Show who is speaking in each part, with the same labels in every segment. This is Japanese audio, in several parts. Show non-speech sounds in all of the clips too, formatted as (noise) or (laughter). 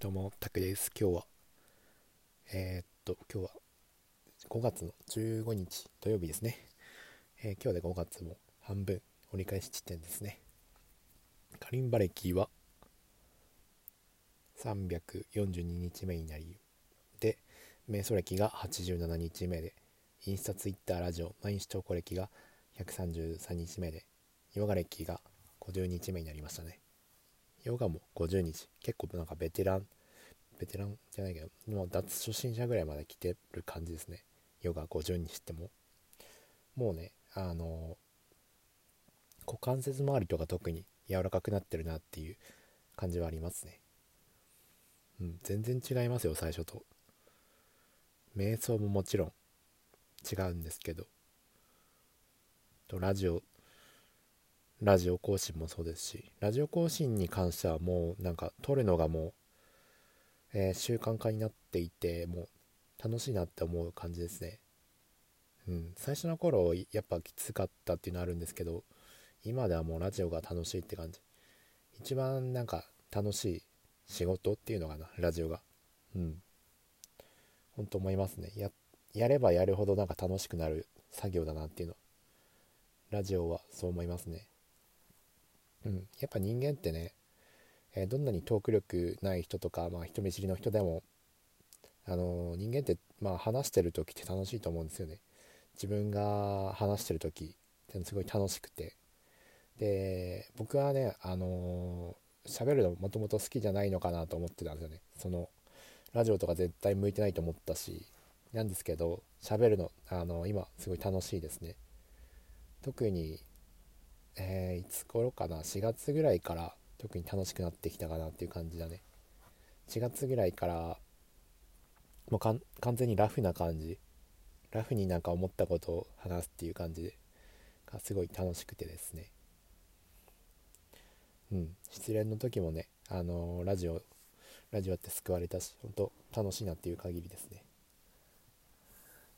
Speaker 1: どうも、タクです。今日は、えー、っと、今日は5月の15日土曜日ですね。えー、今日で5月も半分折り返し地点ですね。カリンバ歴は342日目になり、で、瞑想歴が87日目で、インスタ、ツイッター、ラジオ、毎日投稿歴が133日目で、ヨガ歴が50日目になりましたね。ヨガも50日。結構なんかベテランベテランじゃないけどもう脱初心者ぐらいまで来てる感じですね。ヨガ50にしても。もうねあの股関節周りとか特に柔らかくなってるなっていう感じはありますね。うん全然違いますよ最初と。瞑想ももちろん違うんですけど。とラジオラジオ更新もそうですしラジオ更新に関してはもうなんか撮るのがもう、えー、習慣化になっていてもう楽しいなって思う感じですね。うん最初の頃やっぱきつかったっていうのあるんですけど今ではもうラジオが楽しいって感じ。一番なんか楽しい仕事っていうのかなラジオが。うん。本当思いますね。ややればやるほどなんか楽しくなる作業だなっていうの。ラジオはそう思いますね。うん、やっぱ人間ってね、えー、どんなにトーク力ない人とか、まあ、人見知りの人でも、あのー、人間って、まあ、話してる時って楽しいと思うんですよね。自分が話してる時ってすごい楽しくて。で僕はねあのー、喋るのもともと好きじゃないのかなと思ってたんですよね。そのラジオとか絶対向いてないと思ったしなんですけど喋るの、あの今すごい楽しいですね。特にえー、いつ頃かな？4月ぐらいから特に楽しくなってきたかなっていう感じだね。4月ぐらいからもう完全にラフな感じ。ラフになんか思ったことを話すっていう感じがすごい楽しくてですね。うん。失恋の時もねあのー、ラジオラジオって救われたし本当楽しいなっていう限りですね。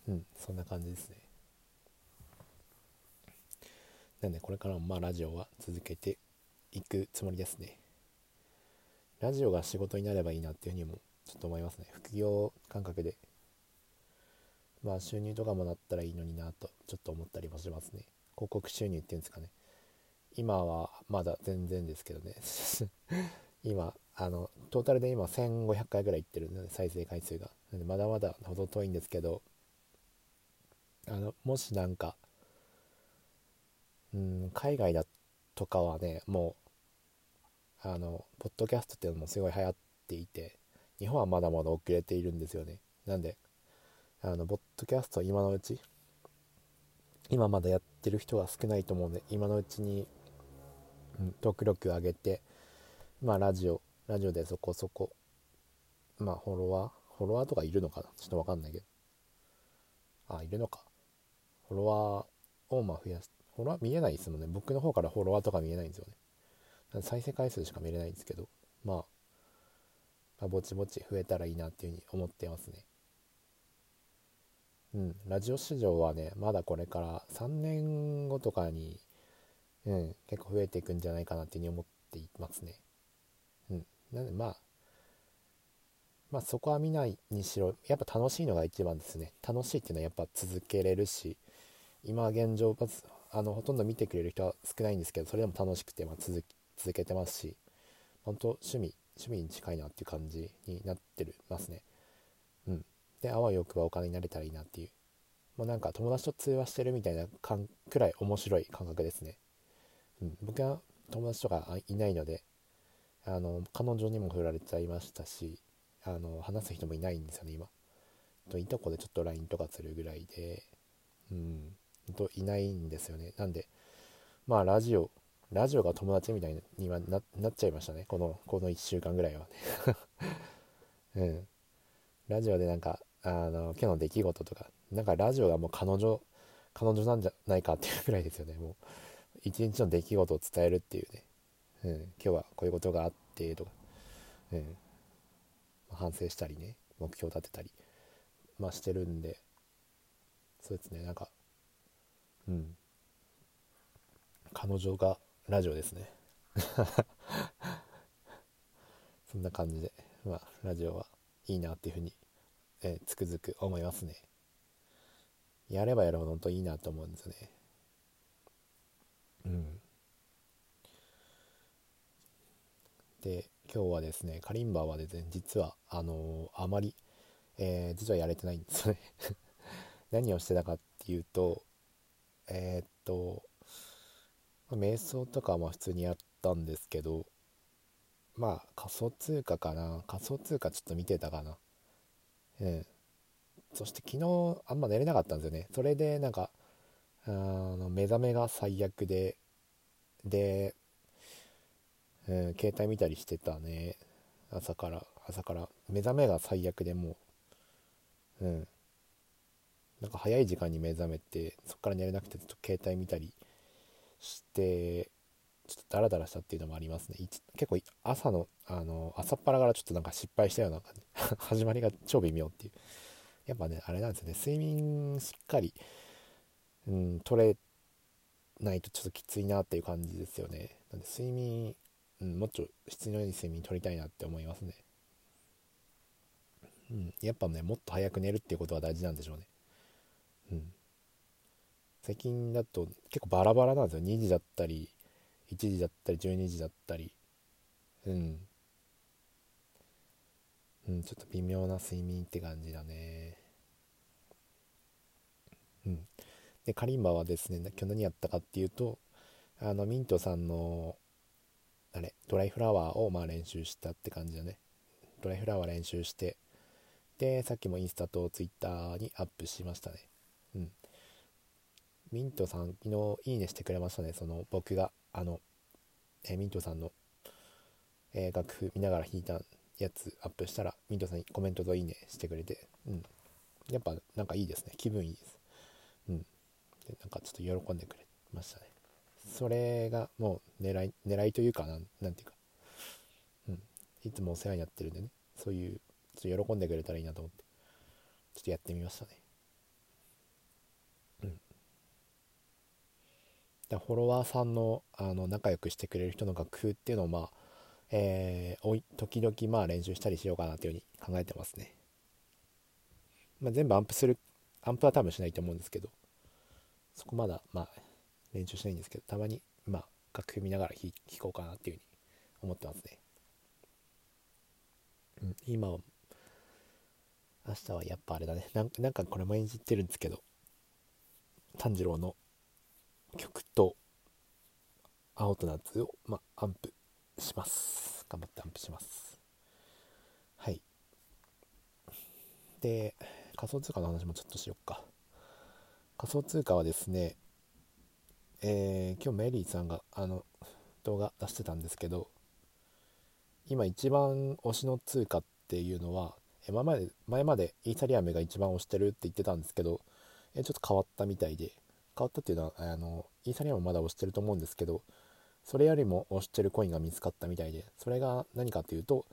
Speaker 1: うんそんな感じですね。なんでこれからもまあラジオは続けていくつもりですね。ラジオが仕事になればいいなっていうふうにもちょっと思いますね。副業感覚で。まあ収入とかもなったらいいのになとちょっと思ったりもしますね。広告収入っていうんですかね。今はまだ全然ですけどね。(laughs) 今、あの、トータルで今1500回ぐらいいってるので、再生回数が。なんでまだまだほど遠いんですけど、あの、もしなんか、うん海外だとかはねもうあのポッドキャストっていうのもすごい流行っていて日本はまだまだ遅れているんですよね。なんであのポッドキャスト今のうち今まだやってる人が少ないと思うんで今のうちに、うん、トーク力上げてまあラジオラジオでそこそこまあフォロワーフォロワーとかいるのかな？ちょっとわかんないけど。あいるのか。フォロワーをまあ増やしてフォロワー見えないですもんね。僕の方からフォロワーとか見えないんですよね。再生回数しか見れないんですけど、まあ、まあ、ぼちぼち増えたらいいなっていうふうに思ってますね。うん、ラジオ市場はね、まだこれから3年後とかに、うん、結構増えていくんじゃないかなっていうふうに思っていますね。うん。なんでまあ、まあそこは見ないにしろ、やっぱ楽しいのが一番ですね。楽しいっていうのはやっぱ続けれるし、今現状、まずあのほとんど見てくれる人は少ないんですけどそれでも楽しくて、まあ、続続けてますし本当趣味趣味に近いなっていう感じになってるますね。うん。であわよくばお金になれたらいいなっていう。もうなんか友達と通話してるみたいな感くらい面白い感覚ですね。うん。僕は友達とかいないのであの彼女にも振られちゃいましたしあの話す人もいないんですよね今。といとこでちょっと LINE とかするぐらいで。うん。といないんですよね。なんでまあラジオラジオが友達みたいにはなっちゃいましたね。このこの1週間ぐらいはね。(laughs) うん。ラジオでなんかあの今日の出来事とかなんかラジオがもう彼女彼女なんじゃないかっていうぐらいですよね。もう一日の出来事を伝えるっていうね、うん、今日はこういうことがあってとか、うん、反省したりね目標立てたりまあしてるんで。そうですね。なんかうん彼女がラジオですね (laughs) そんな感じでまあ、ラジオはいいなっていうふうに、えー、つくづく思いますね。やればやるほど本当いいなと思うんですよね。うん。で、今日はですね、カリンバはですね、実は、あのー、あまり、えー、実はやれてないんですよね (laughs) 何をしてたかっていうと、えー、っと、瞑想とかは普通にやったんですけど、まあ仮想通貨かな。仮想通貨ちょっと見てたかな。うん。そして昨日あんま寝れなかったんですよね。それでなんかあの目覚めが最悪でで、うん、携帯見たりしてたね。朝から朝から。目覚めが最悪でもううん。なんか早い時間に目覚めてそっから寝れなくてずっと携帯見たりしてちょっとダラダラしたっていうのもありますね。結構朝のあの朝っぱらからちょっとなんか失敗したような感じ (laughs) 始まりが超微妙っていう。やっぱねあれなんですよね。睡眠しっかり、うん、取れないとちょっときついなっていう感じですよね。なんで睡眠、うん、もっと質のいい睡眠取りたいなって思いますね。うんやっぱねもっと早く寝るっていうことは大事なんでしょうね。最近だと結構バラバラなんですよ。2時だったり1時だったり12時だったり。うん、うん、ちょっと微妙な睡眠って感じだね。うん。でカリンバはですね今日何やったかっていうとあのミントさんのあれドライフラワーをまあ練習したって感じだね。ドライフラワー練習してでさっきもインスタとツイッターにアップしましたね。ミントさん昨日いいねしてくれましたね。その僕があの、えー、ミントさんの、えー、楽譜見ながら弾いたやつアップしたらミントさんにコメントといいねしてくれてうん。やっぱなんかいいですね。気分いいです。うん。でなんかちょっと喜んでくれましたね。それがもう狙い狙いというかなんなんていうか。うん。いつもお世話になってるんでね。そういうちょっと喜んでくれたらいいなと思ってちょっとやってみましたね。フォロワーさんのあの仲良くしてくれる人の楽譜っていうのをまあ、えー、おい時々まあ練習したりしようかなというふうに考えてますね、まあ、全部アンプするアンプは多分しないと思うんですけどそこまだまあ練習しないんですけどたまにまあ楽譜見ながら弾こうかなっていうふうに思ってますね、うん、今は明日はやっぱあれだね。なんかこれ毎日言ってるんですけど炭治郎の曲と青と夏を、まアンプします。頑張ってアンプします。はい。で仮想通貨の話もちょっとしよっか。仮想通貨はですねえー、今日メリーさんがあの動画出してたんですけど今一番推しの通貨っていうのは前まで前までイーサリアムが一番推してるって言ってたんですけどえちょっと変わったみたいで変わったっていうのはあのイーサリアムまだ押してると思うんですけどそれよりも押してるコインが見つかったみたいでそれが何かっていうと、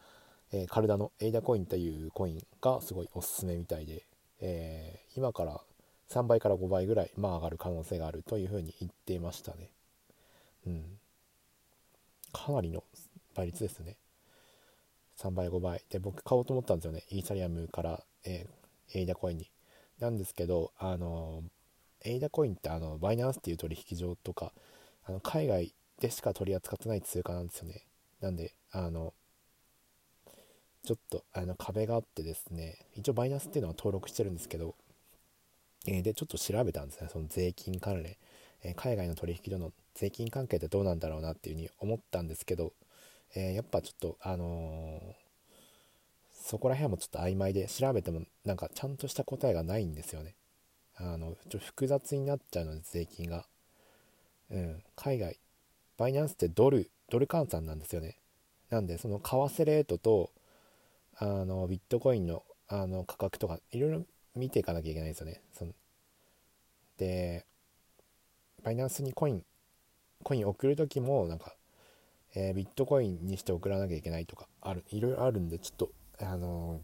Speaker 1: えー、カルダのエイダコインというコインがすごいおすすめみたいで、えー、今から3倍から5倍ぐらい、まあ、上がる可能性があるというふうに言っていましたね。うん。かなりの倍率ですね。3倍5倍。で僕買おうと思ったんですよね。イーサリアムから、えー、エイダコインに。なんですけどあのエイダコインってあのバイナンスっていう取引所とかあの海外でしか取り扱ってない通貨なんですよね。なんであのちょっとあの壁があってですね一応バイナンスっていうのは登録してるんですけど、えー、でちょっと調べたんですねその税金関連、えー、海外の取引所の税金関係ってどうなんだろうなっていうふうに思ったんですけど、えー、やっぱちょっとあのそこら辺もちょっと曖昧で調べてもなんかちゃんとした答えがないんですよね。あのちょ複雑になっちゃうので税金が、うん、海外。バイナンスってドルドル換算なんですよね。なんでその為替レートとあのビットコインのあの価格とかいろいろ見ていかなきゃいけないですよね。そのでバイナンスにコインコイン送る時もなんか、えー、ビットコインにして送らなきゃいけないとかあるいろいろあるんでちょっとあの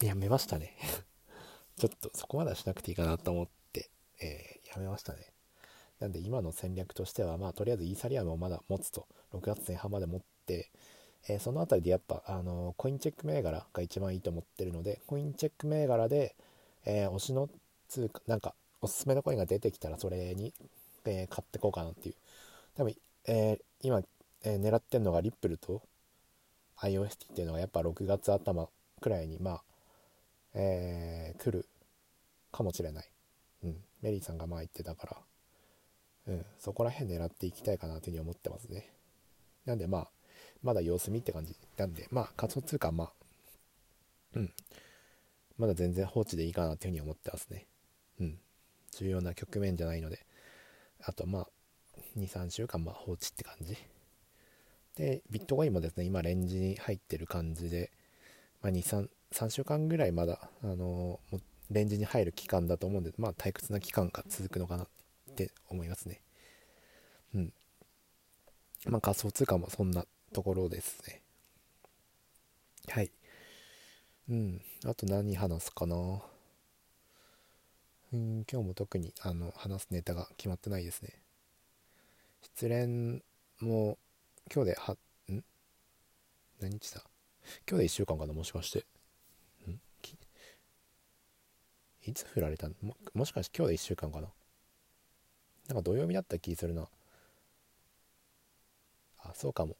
Speaker 1: ー、やめましたね。ちょっとそこまではしなくていいかなと思って、えー、やめましたね。なんで今の戦略としては、まあとりあえずイーサリアムをまだ持つと、6月前半まで持って、えー、その辺りでやっぱ、あのコインチェック銘柄が一番いいと思ってるのでコインチェック銘柄で、え、推しの通貨なんかおすすめのコインが出てきたらそれに、え買ってこうかなっていう多分、え今、え狙ってるのがリップルと IOST っていうのがやっぱ6月頭くらいにまあ、え来るかもしれない、うん、メリーさんがまあ言ってたから。うん、そこら辺狙っていきたいかなというふうに思ってますね。なんでまあ、まだ様子見って感じなんで、まあ仮想通貨まあ、うん、まだ全然放置でいいかなというふうに思ってますね。うん、重要な局面じゃないので、あとまあ、2、3週間まあ放置って感じ。で、ビットコインもですね、今レンジに入ってる感じで、まあ、23、3、週間ぐらいまだ、あのー、レンジに入る期間だと思うんで、まあ退屈な期間が続くのかなって思いますね。うん。まあ仮想通貨もそんなところですね。はい。うん。あと何話すかな。うん、今日も特にあの話すネタが決まってないですね。失恋も今日では、ん？何日だ？今日で1週間かなもしかして。んいつ振られたももしかして今日で1週間かな？なんか土曜日だった気するな。あ、そうかも。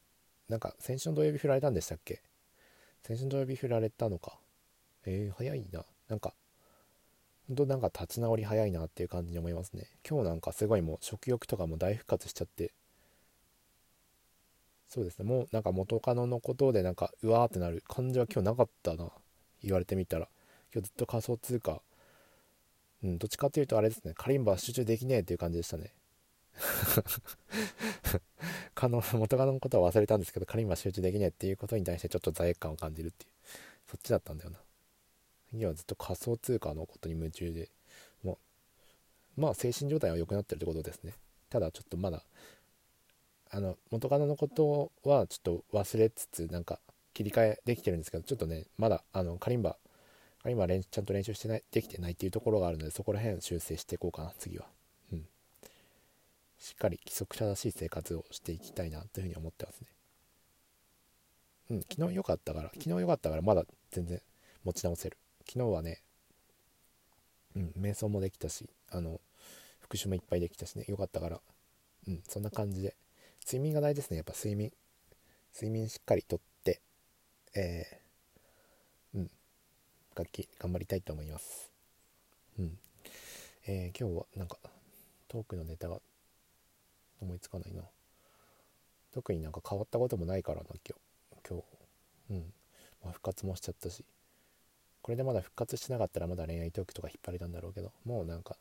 Speaker 1: なんか先週の土曜日振られたんでしたっけ？先週の土曜日振られたのか。えー、早いな。なんか、ほんとなんか立ち直り早いなっていう感じに思いますね。今日なんかすごいもう食欲とかも大復活しちゃって。そうですね。もうなんか元カノのことでなんかうわーってなる感じは今日なかったな。言われてみたら。今日ずっと仮想通貨うん、どっちかっていうとあれですね、カリンバ集中できねえっていう感じでしたね。(laughs) カノ元カノのことは忘れたんですけど、カリンバ集中できねえっていうことに対してちょっと罪悪感を感じるっていう、そっちだったんだよな。今はずっと仮想通貨のことに夢中で、もう、まあ精神状態は良くなってるってことですね。ただちょっとまだ、あの、元カノのことはちょっと忘れつつ、なんか切り替えできてるんですけど、ちょっとね、まだ、あの、カリンバ今練ちゃんと練習してないできてないっていうところがあるのでそこら辺修正していこうかな次は。うん。しっかり規則正しい生活をしていきたいなというふうに思ってますね。うん。昨日良かったから昨日良かったからまだ全然持ち直せる。昨日はねうん瞑想もできたしあの復習もいっぱいできたしね。良かったから。うん。そんな感じで。睡眠が大事ですね。やっぱ睡眠。睡眠しっかりとってえー、楽器頑張りたいと思います。うん。えー、今日はなんかトークのネタが思いつかないな。特になんか変わったこともないからな、今日。今日。うん。まあ、復活もしちゃったし。これでまだ復活してなかったらまだ恋愛トークとか引っ張りたんだろうけど、もうなんか、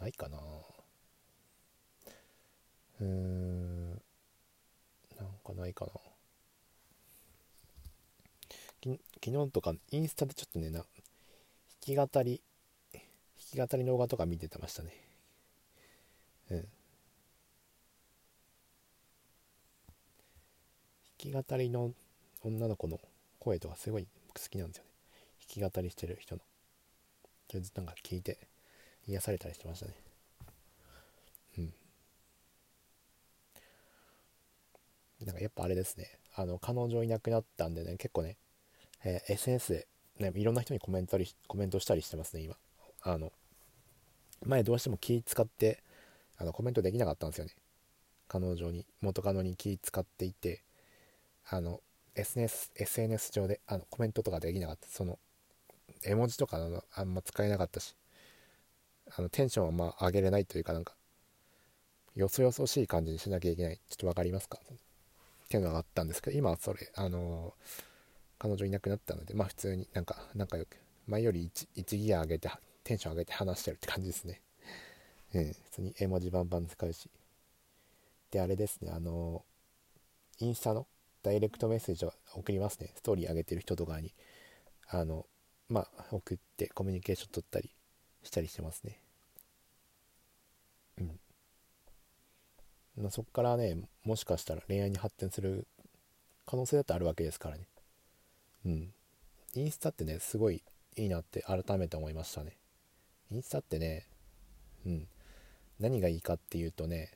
Speaker 1: ないかなうーん。なんかないかな。昨日とかインスタでちょっとねな弾き語り弾き語りの動画とか見てましたね。うん。弾き語りの女の子の声とかすごい好きなんですよね。弾き語りしてる人の。とりあえずなんか聞いて癒されたりしてましたね。うん。なんかやっぱあれですね。あの彼女いなくなったんでね結構ねえー、SNS で、ね、いろんな人にコメントりコメントしたりしてますね、今。あの、前どうしても気使って、あの、コメントできなかったんですよね。彼女に、元カノに気使っていて、あの、SNS, SNS 上であのコメントとかできなかった。その、絵文字とかのあんま使えなかったし、あの、テンションはまあ上げれないというかなんか、よそよそしい感じにしなきゃいけない。ちょっと分かりますか？っていうのがあったんですけど、今はそれ、あのー彼女いなくなったので、まあ普通になんか仲良く、前より 1, 1ギア上げて、テンション上げて話してるって感じですね。うん、普通に絵文字バンバン使うし。で、あれですね、あの、インスタのダイレクトメッセージを送りますね。ストーリー上げてる人とかに、あの、まあ、送ってコミュニケーション取ったりしたりしてますね。うん。まあ、そっからね、もしかしたら恋愛に発展する可能性だってあるわけですからね。うん。インスタってねすごいいいなって改めて思いましたね。インスタってねうん。何がいいかっていうとね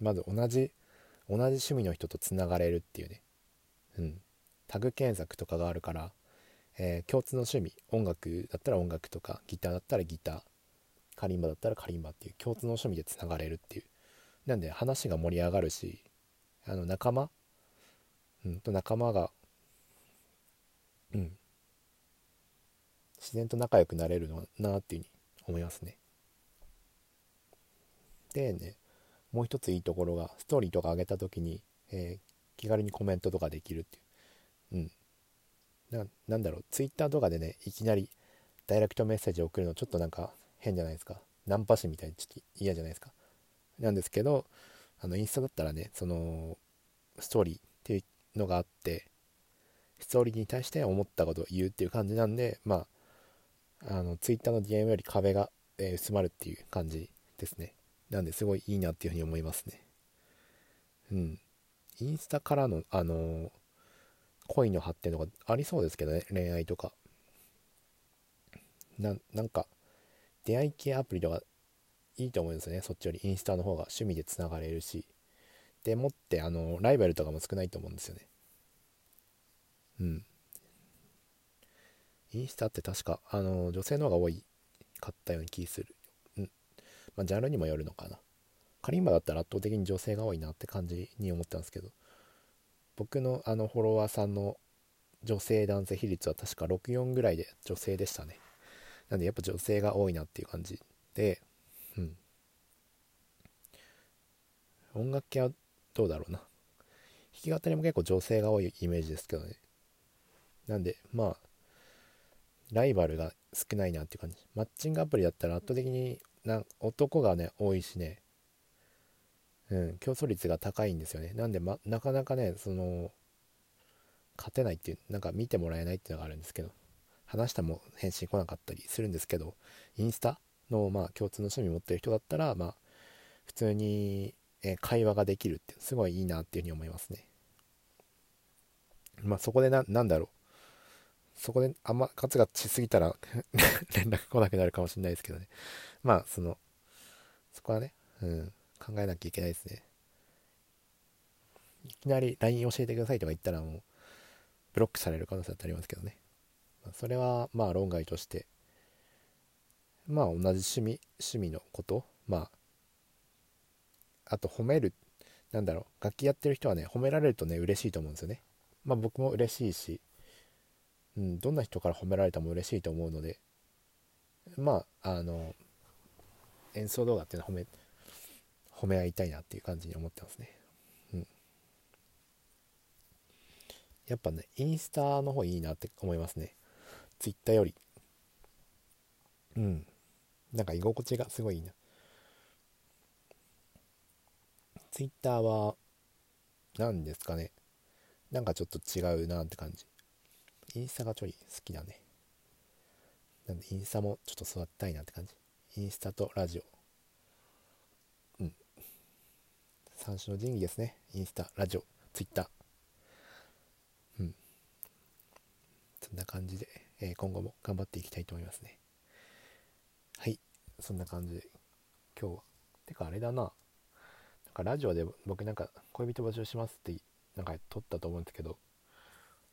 Speaker 1: まず同じ同じ趣味の人とつながれるっていうね。うん。タグ検索とかがあるから、えー、共通の趣味音楽だったら音楽とかギターだったらギターカリンバだったらカリンバっていう共通の趣味でつながれるっていう。なんで話が盛り上がるしあの仲間うん。と仲間がうん。自然と仲良くなれるのなっていうふうに思いますね。でねもう一ついいところがストーリーとか上げた時に、えー、気軽にコメントとかできるっていう。うん。なんだろう。ツイッターとかでねいきなりダイレクトメッセージを送るのちょっとなんか変じゃないですか。ナンパ師みたいにちょっと嫌じゃないですか。なんですけどあのインスタだったらねそのストーリーっていうのがあってストーリーに対して思ったことを言うっていう感じなんでまああのツイッターの DM より壁が、えー、薄まるっていう感じですね。なんですごいいいなっていうふうに思いますね。うん。インスタからのあのー、恋の発展とかありそうですけどね恋愛とか。ななんか出会い系アプリとかいいと思うんですよね。そっちよりインスタの方が趣味でつながれるし。でもってあのライバルとかも少ないと思うんですよね。うん。インスタって確かあの女性の方が多いかったように気する。うん。まあジャンルにもよるのかな。カリンバだったら圧倒的に女性が多いなって感じに思ったんですけど。僕のあのフォロワーさんの女性男性比率は確か64ぐらいで女性でしたね。なんでやっぱ女性が多いなっていう感じでうん。音楽系はどうだろうな。弾き語りも結構女性が多いイメージですけどね。なんでまあライバルが少ないなっていう感じ。マッチングアプリだったら圧倒的にな男がね多いしね。うん競争率が高いんですよね。なんで、ま、なかなかねその勝てないっていうなんか見てもらえないっていうのがあるんですけど。話したも返信来なかったりするんですけどインスタのまあ共通の趣味持ってる人だったらまあ普通にえ会話ができるってすごいいいなっていうふうに思いますね。まあそこでななんだろう。そこであんま活がしすぎたら (laughs) 連絡来なくなるかもしれないですけどね。まあそのそこはね、うん、考えなきゃいけないですね。いきなり LINE 教えてくださいとか言ったらもうブロックされる可能性だってありますけどね、ま、それはまあ論外としてまあ同じ趣味趣味のことまああと褒めるなんだろう楽器やってる人はね褒められるとね嬉しいと思うんですよね。まあ僕も嬉しいし、うん、どんな人から褒められたも嬉しいと思うのでまああの演奏動画っていうのは褒め褒め合いたいなっていう感じに思ってますね。うん。やっぱねインスタの方いいなって思いますね。ツイッターより。うん。なんか居心地がすごいいいな。ツイッターは何ですかね。なんかちょっと違うなって感じ。インスタがちょい好きだね。なんでインスタもちょっと座りたいなって感じ。インスタとラジオ。うん。三種の神器ですね。インスタラジオツイッター。うん。そんな感じで、えー、今後も頑張っていきたいと思いますね。はい。そんな感じで今日は。てかあれだな。かラジオで僕なんか恋人募集しますってなんか撮ったと思うんですけど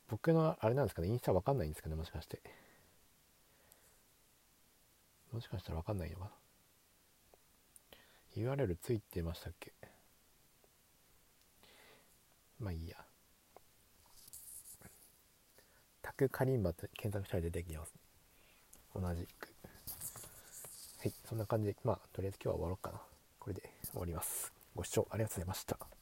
Speaker 1: 僕のあれなんですかねインスタわかんないんですかねもしかして。もしかしたらわかんないのかな。URL ついてましたっけ？まあいいや。タクカリンバって検索したら出てきます、同じく。はいそんな感じでまあとりあえず今日は終わろうかな。これで終わります。ご視聴ありがとうございました。